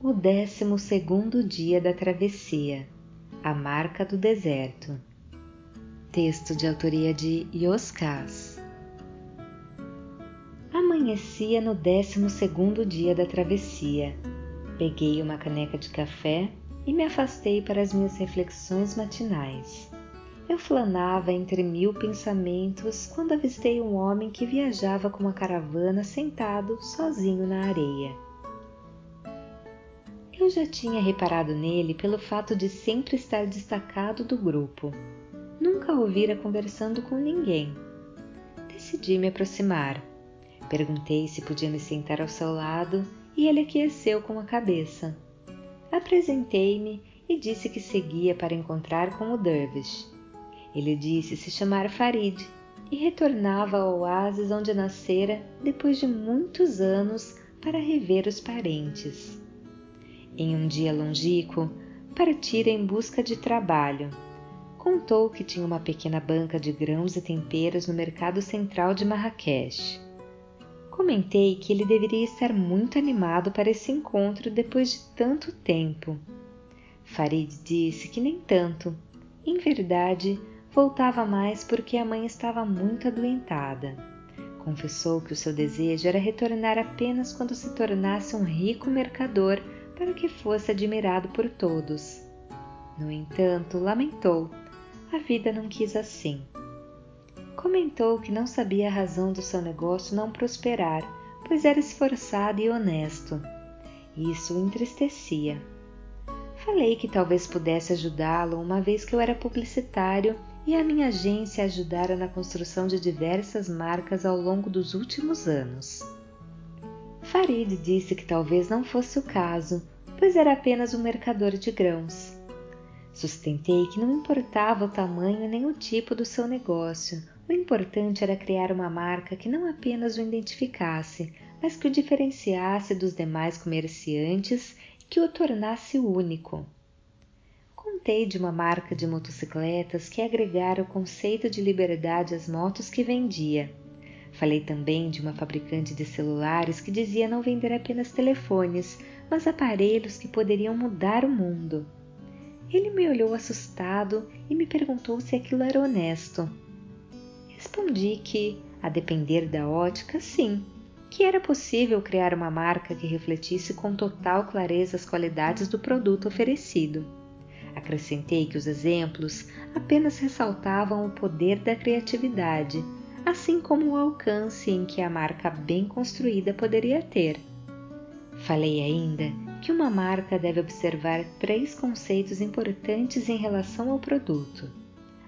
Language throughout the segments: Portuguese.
O décimo segundo dia da travessia A marca do deserto Texto de autoria de Yoskas Amanhecia no décimo segundo dia da travessia. Peguei uma caneca de café e me afastei para as minhas reflexões matinais. Eu flanava entre mil pensamentos quando avistei um homem que viajava com uma caravana sentado sozinho na areia. Eu já tinha reparado nele pelo fato de sempre estar destacado do grupo. Nunca o vira conversando com ninguém. Decidi me aproximar. Perguntei se podia me sentar ao seu lado e ele aqueceu com a cabeça. Apresentei-me e disse que seguia para encontrar com o Dervish. Ele disse se chamar Farid e retornava ao oásis onde nascera depois de muitos anos para rever os parentes em um dia longínquo, partira em busca de trabalho. Contou que tinha uma pequena banca de grãos e temperos no mercado central de Marrakech. Comentei que ele deveria estar muito animado para esse encontro depois de tanto tempo. Farid disse que nem tanto. Em verdade, voltava mais porque a mãe estava muito adoentada. Confessou que o seu desejo era retornar apenas quando se tornasse um rico mercador para que fosse admirado por todos. No entanto, lamentou: a vida não quis assim. Comentou que não sabia a razão do seu negócio não prosperar, pois era esforçado e honesto. Isso o entristecia. Falei que talvez pudesse ajudá-lo, uma vez que eu era publicitário e a minha agência ajudara na construção de diversas marcas ao longo dos últimos anos. Farid disse que talvez não fosse o caso, pois era apenas um mercador de grãos. Sustentei que não importava o tamanho nem o tipo do seu negócio, o importante era criar uma marca que não apenas o identificasse, mas que o diferenciasse dos demais comerciantes e que o tornasse único. Contei de uma marca de motocicletas que agregara o conceito de liberdade às motos que vendia Falei também de uma fabricante de celulares que dizia não vender apenas telefones, mas aparelhos que poderiam mudar o mundo. Ele me olhou assustado e me perguntou se aquilo era honesto. Respondi que, a depender da ótica, sim, que era possível criar uma marca que refletisse com total clareza as qualidades do produto oferecido. Acrescentei que os exemplos apenas ressaltavam o poder da criatividade assim como o alcance em que a marca bem construída poderia ter. Falei ainda que uma marca deve observar três conceitos importantes em relação ao produto: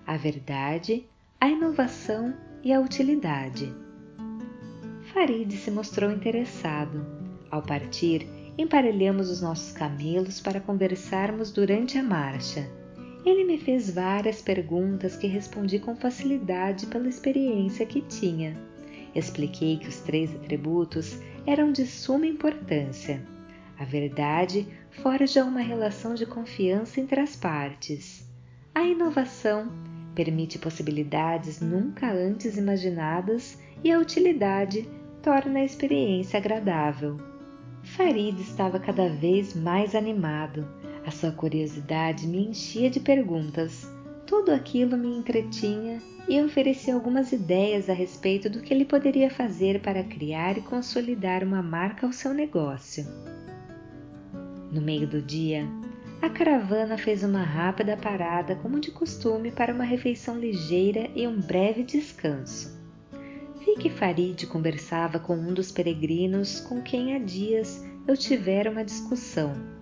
a verdade, a inovação e a utilidade. Farid se mostrou interessado. Ao partir, emparelhamos os nossos camelos para conversarmos durante a marcha ele me fez várias perguntas que respondi com facilidade pela experiência que tinha. Expliquei que os três atributos eram de suma importância. A verdade forja uma relação de confiança entre as partes. A inovação permite possibilidades nunca antes imaginadas e a utilidade torna a experiência agradável. Farid estava cada vez mais animado a sua curiosidade me enchia de perguntas. Tudo aquilo me entretinha e oferecia algumas ideias a respeito do que ele poderia fazer para criar e consolidar uma marca ao seu negócio. No meio do dia, a caravana fez uma rápida parada, como de costume, para uma refeição ligeira e um breve descanso. Vi que Farid conversava com um dos peregrinos com quem há dias eu tivera uma discussão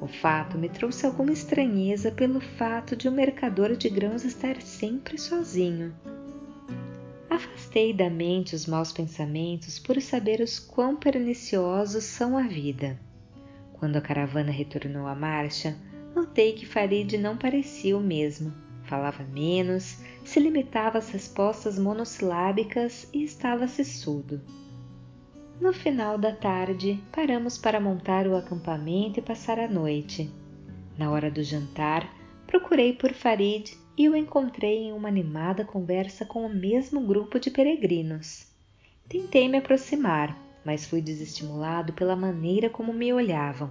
o fato me trouxe alguma estranheza pelo fato de o mercador de grãos estar sempre sozinho. Afastei da mente os maus pensamentos por saber os quão perniciosos são a vida. Quando a caravana retornou à marcha, notei que Farid não parecia o mesmo. Falava menos, se limitava às respostas monossilábicas e estava sissudo. No final da tarde, paramos para montar o acampamento e passar a noite. Na hora do jantar, procurei por Farid e o encontrei em uma animada conversa com o mesmo grupo de peregrinos. Tentei me aproximar, mas fui desestimulado pela maneira como me olhavam.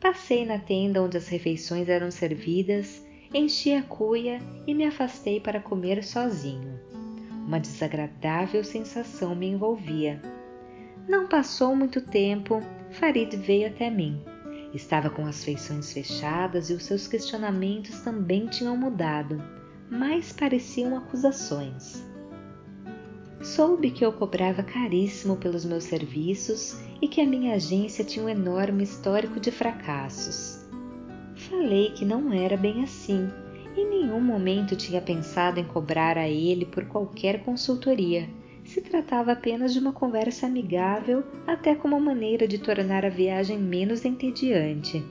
Passei na tenda onde as refeições eram servidas, enchi a cuia e me afastei para comer sozinho. Uma desagradável sensação me envolvia. Não passou muito tempo, Farid veio até mim. Estava com as feições fechadas e os seus questionamentos também tinham mudado, mas pareciam acusações. Soube que eu cobrava caríssimo pelos meus serviços e que a minha agência tinha um enorme histórico de fracassos. Falei que não era bem assim. Em nenhum momento tinha pensado em cobrar a ele por qualquer consultoria. Se tratava apenas de uma conversa amigável, até como maneira de tornar a viagem menos entediante.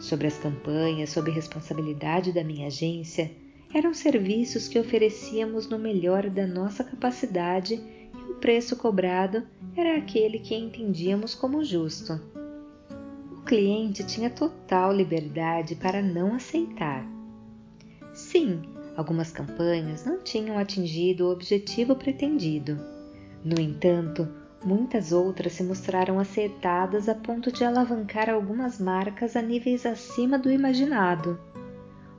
Sobre as campanhas sob responsabilidade da minha agência, eram serviços que oferecíamos no melhor da nossa capacidade e o preço cobrado era aquele que entendíamos como justo. O cliente tinha total liberdade para não aceitar. Sim, algumas campanhas não tinham atingido o objetivo pretendido. No entanto, muitas outras se mostraram acertadas a ponto de alavancar algumas marcas a níveis acima do imaginado.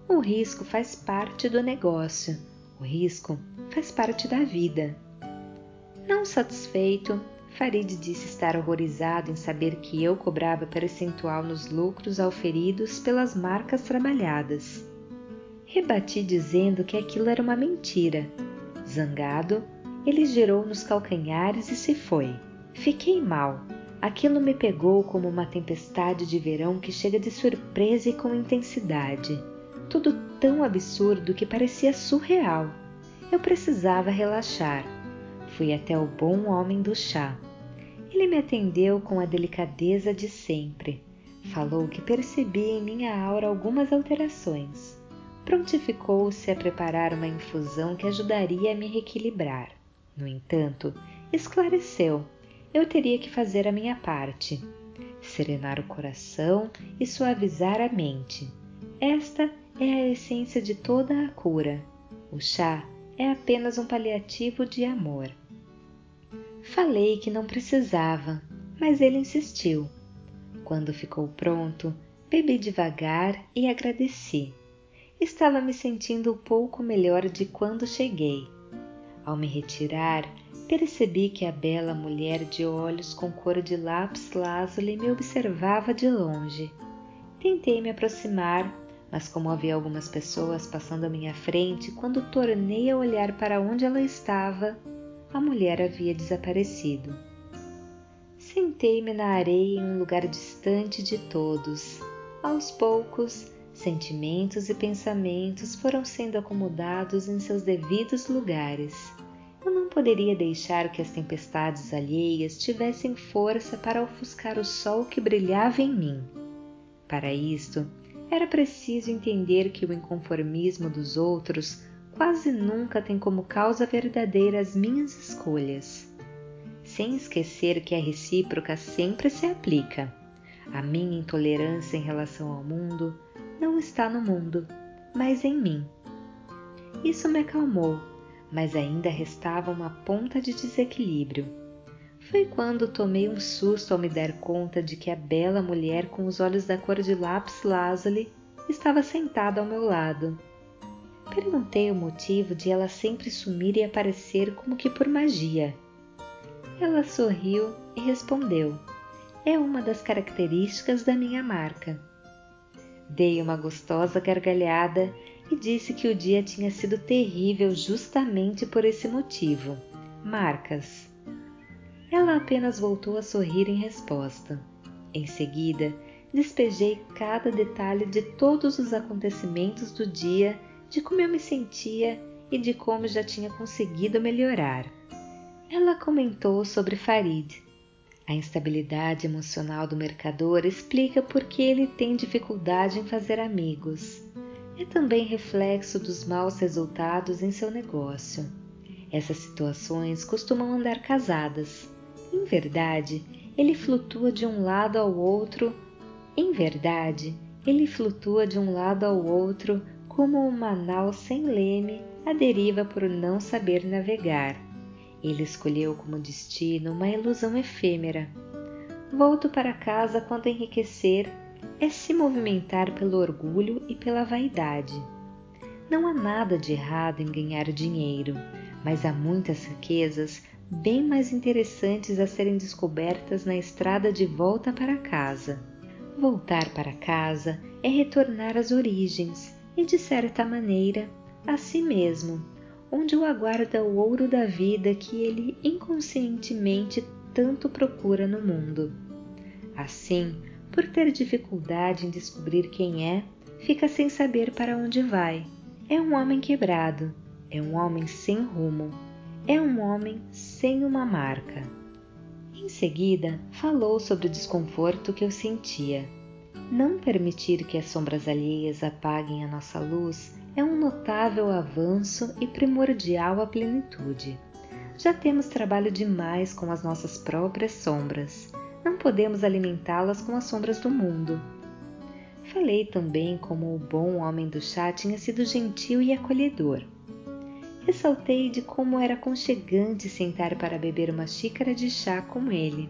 O risco faz parte do negócio, o risco faz parte da vida. Não satisfeito, Farid disse estar horrorizado em saber que eu cobrava percentual nos lucros auferidos pelas marcas trabalhadas. Rebati dizendo que aquilo era uma mentira. Zangado, ele girou nos calcanhares e se foi. Fiquei mal. Aquilo me pegou como uma tempestade de verão que chega de surpresa e com intensidade tudo tão absurdo que parecia surreal. Eu precisava relaxar. Fui até o bom homem do chá. Ele me atendeu com a delicadeza de sempre. Falou que percebia em minha aura algumas alterações. Prontificou-se a preparar uma infusão que ajudaria a me reequilibrar. No entanto, esclareceu: eu teria que fazer a minha parte, serenar o coração e suavizar a mente. Esta é a essência de toda a cura. O chá é apenas um paliativo de amor. Falei que não precisava, mas ele insistiu. Quando ficou pronto, bebi devagar e agradeci. Estava me sentindo um pouco melhor de quando cheguei. Ao me retirar, percebi que a bela mulher de olhos com cor de lápis lazuli me observava de longe. Tentei me aproximar, mas como havia algumas pessoas passando à minha frente, quando tornei a olhar para onde ela estava, a mulher havia desaparecido. Sentei-me na areia em um lugar distante de todos. Aos poucos, sentimentos e pensamentos foram sendo acomodados em seus devidos lugares. Eu não poderia deixar que as tempestades alheias tivessem força para ofuscar o sol que brilhava em mim. Para isto, era preciso entender que o inconformismo dos outros quase nunca tem como causa verdadeira as minhas escolhas. Sem esquecer que a recíproca sempre se aplica. A minha intolerância em relação ao mundo não está no mundo, mas em mim. Isso me acalmou, mas ainda restava uma ponta de desequilíbrio foi quando tomei um susto ao me dar conta de que a bela mulher com os olhos da cor de lápis lazuli estava sentada ao meu lado. Perguntei o motivo de ela sempre sumir e aparecer como que por magia. Ela sorriu e respondeu: É uma das características da minha marca. Dei uma gostosa gargalhada e disse que o dia tinha sido terrível justamente por esse motivo. Marcas. Ela apenas voltou a sorrir em resposta. Em seguida, despejei cada detalhe de todos os acontecimentos do dia, de como eu me sentia e de como já tinha conseguido melhorar. Ela comentou sobre Farid. A instabilidade emocional do mercador explica por que ele tem dificuldade em fazer amigos. É também reflexo dos maus resultados em seu negócio. Essas situações costumam andar casadas. Em verdade, ele flutua de um lado ao outro. Em verdade, ele flutua de um lado ao outro como uma nau sem leme à deriva por não saber navegar. Ele escolheu como destino uma ilusão efêmera. Volto para casa quando enriquecer é se movimentar pelo orgulho e pela vaidade. Não há nada de errado em ganhar dinheiro, mas há muitas riquezas bem mais interessantes a serem descobertas na estrada de volta para casa. Voltar para casa é retornar às origens e, de certa maneira, a si mesmo, onde o aguarda o ouro da vida que ele inconscientemente tanto procura no mundo. Assim, por ter dificuldade em descobrir quem é, fica sem saber para onde vai. É um homem quebrado, é um homem sem rumo, é um homem sem uma marca. Em seguida, falou sobre o desconforto que eu sentia. Não permitir que as sombras alheias apaguem a nossa luz é um notável avanço e primordial à plenitude. Já temos trabalho demais com as nossas próprias sombras. Não podemos alimentá-las com as sombras do mundo. Falei também como o bom homem do chá tinha sido gentil e acolhedor. Ressaltei de como era aconchegante sentar para beber uma xícara de chá com ele.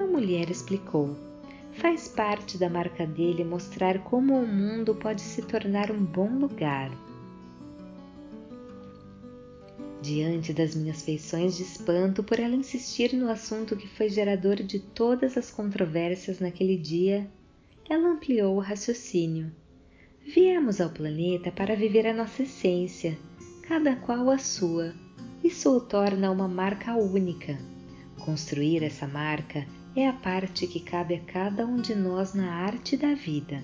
A mulher explicou. Faz parte da marca dele mostrar como o mundo pode se tornar um bom lugar. Diante das minhas feições de espanto por ela insistir no assunto que foi gerador de todas as controvérsias naquele dia, ela ampliou o raciocínio. Viemos ao planeta para viver a nossa essência, cada qual a sua. Isso o torna uma marca única. Construir essa marca é a parte que cabe a cada um de nós na arte da vida.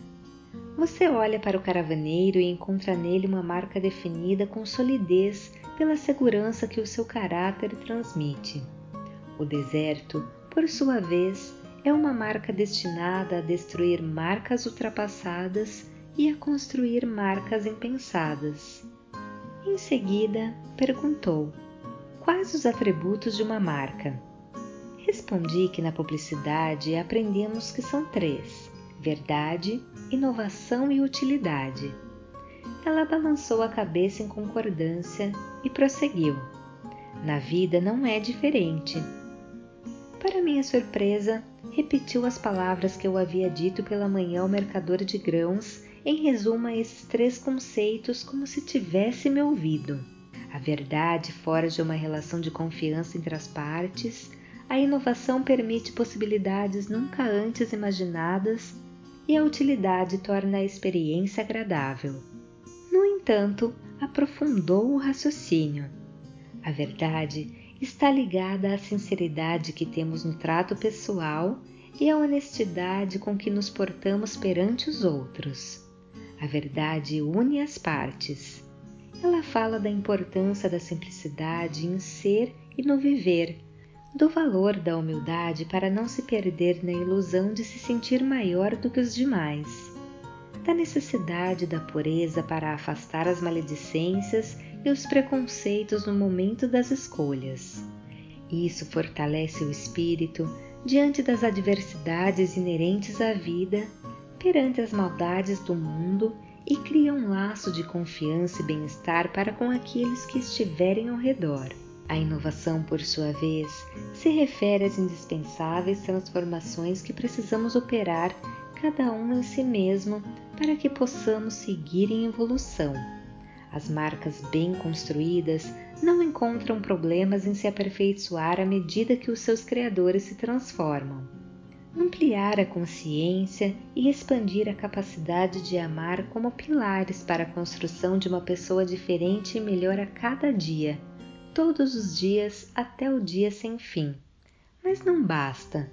Você olha para o caravaneiro e encontra nele uma marca definida com solidez pela segurança que o seu caráter transmite. O deserto, por sua vez, é uma marca destinada a destruir marcas ultrapassadas e a construir marcas impensadas. Em seguida, perguntou: Quais os atributos de uma marca? Respondi que na publicidade aprendemos que são três: verdade, inovação e utilidade. Ela balançou a cabeça em concordância e prosseguiu: Na vida não é diferente. Para minha surpresa, repetiu as palavras que eu havia dito pela manhã ao mercador de grãos em resumo a esses três conceitos como se tivesse me ouvido. A verdade forja uma relação de confiança entre as partes, a inovação permite possibilidades nunca antes imaginadas e a utilidade torna a experiência agradável. No entanto, aprofundou o raciocínio. A verdade está ligada à sinceridade que temos no trato pessoal e à honestidade com que nos portamos perante os outros. A verdade une as partes. Ela fala da importância da simplicidade em ser e no viver do valor da humildade para não se perder na ilusão de se sentir maior do que os demais, da necessidade da pureza para afastar as maledicências e os preconceitos no momento das escolhas. Isso fortalece o espírito diante das adversidades inerentes à vida, perante as maldades do mundo e cria um laço de confiança e bem-estar para com aqueles que estiverem ao redor. A inovação, por sua vez, se refere às indispensáveis transformações que precisamos operar cada um em si mesmo para que possamos seguir em evolução. As marcas bem construídas não encontram problemas em se aperfeiçoar à medida que os seus criadores se transformam. Ampliar a consciência e expandir a capacidade de amar como pilares para a construção de uma pessoa diferente e melhor a cada dia todos os dias até o dia sem fim. Mas não basta.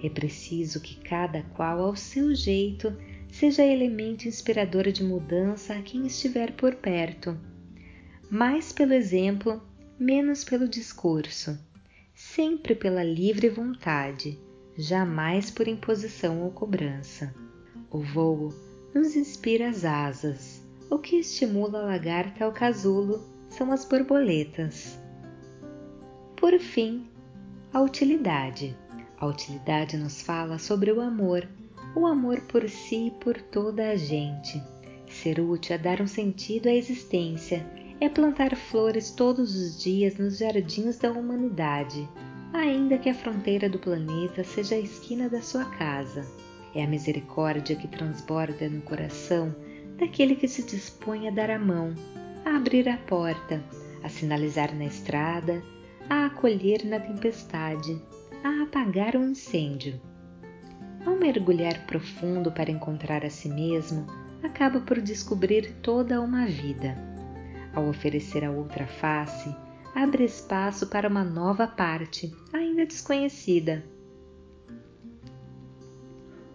É preciso que cada qual, ao seu jeito, seja elemento inspirador de mudança a quem estiver por perto. Mais pelo exemplo, menos pelo discurso. Sempre pela livre vontade, jamais por imposição ou cobrança. O voo nos inspira as asas. O que estimula a lagarta ao casulo são as borboletas. Por fim, a utilidade. A utilidade nos fala sobre o amor, o amor por si e por toda a gente. Ser útil é dar um sentido à existência, é plantar flores todos os dias nos jardins da humanidade, ainda que a fronteira do planeta seja a esquina da sua casa. É a misericórdia que transborda no coração daquele que se dispõe a dar a mão, a abrir a porta, a sinalizar na estrada, a acolher na tempestade, a apagar um incêndio. Ao mergulhar profundo para encontrar a si mesmo, acaba por descobrir toda uma vida. Ao oferecer a outra face, abre espaço para uma nova parte, ainda desconhecida.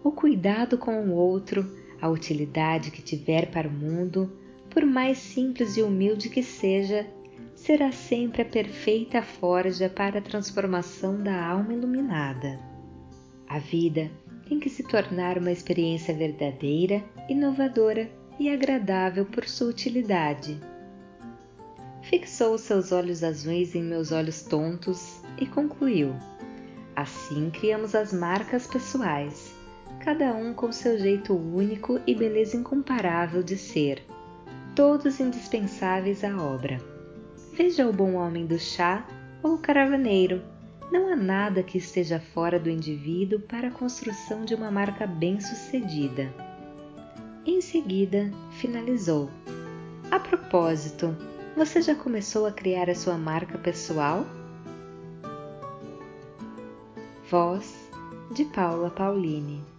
O cuidado com o outro, a utilidade que tiver para o mundo, por mais simples e humilde que seja, será sempre a perfeita forja para a transformação da alma iluminada. A vida tem que se tornar uma experiência verdadeira, inovadora e agradável por sua utilidade. Fixou seus olhos azuis em meus olhos tontos e concluiu: Assim criamos as marcas pessoais, cada um com seu jeito único e beleza incomparável de ser, todos indispensáveis à obra. Veja o bom homem do chá ou o caravaneiro não há nada que esteja fora do indivíduo para a construção de uma marca bem-sucedida. Em seguida, finalizou: A propósito, você já começou a criar a sua marca pessoal? Voz de Paula Pauline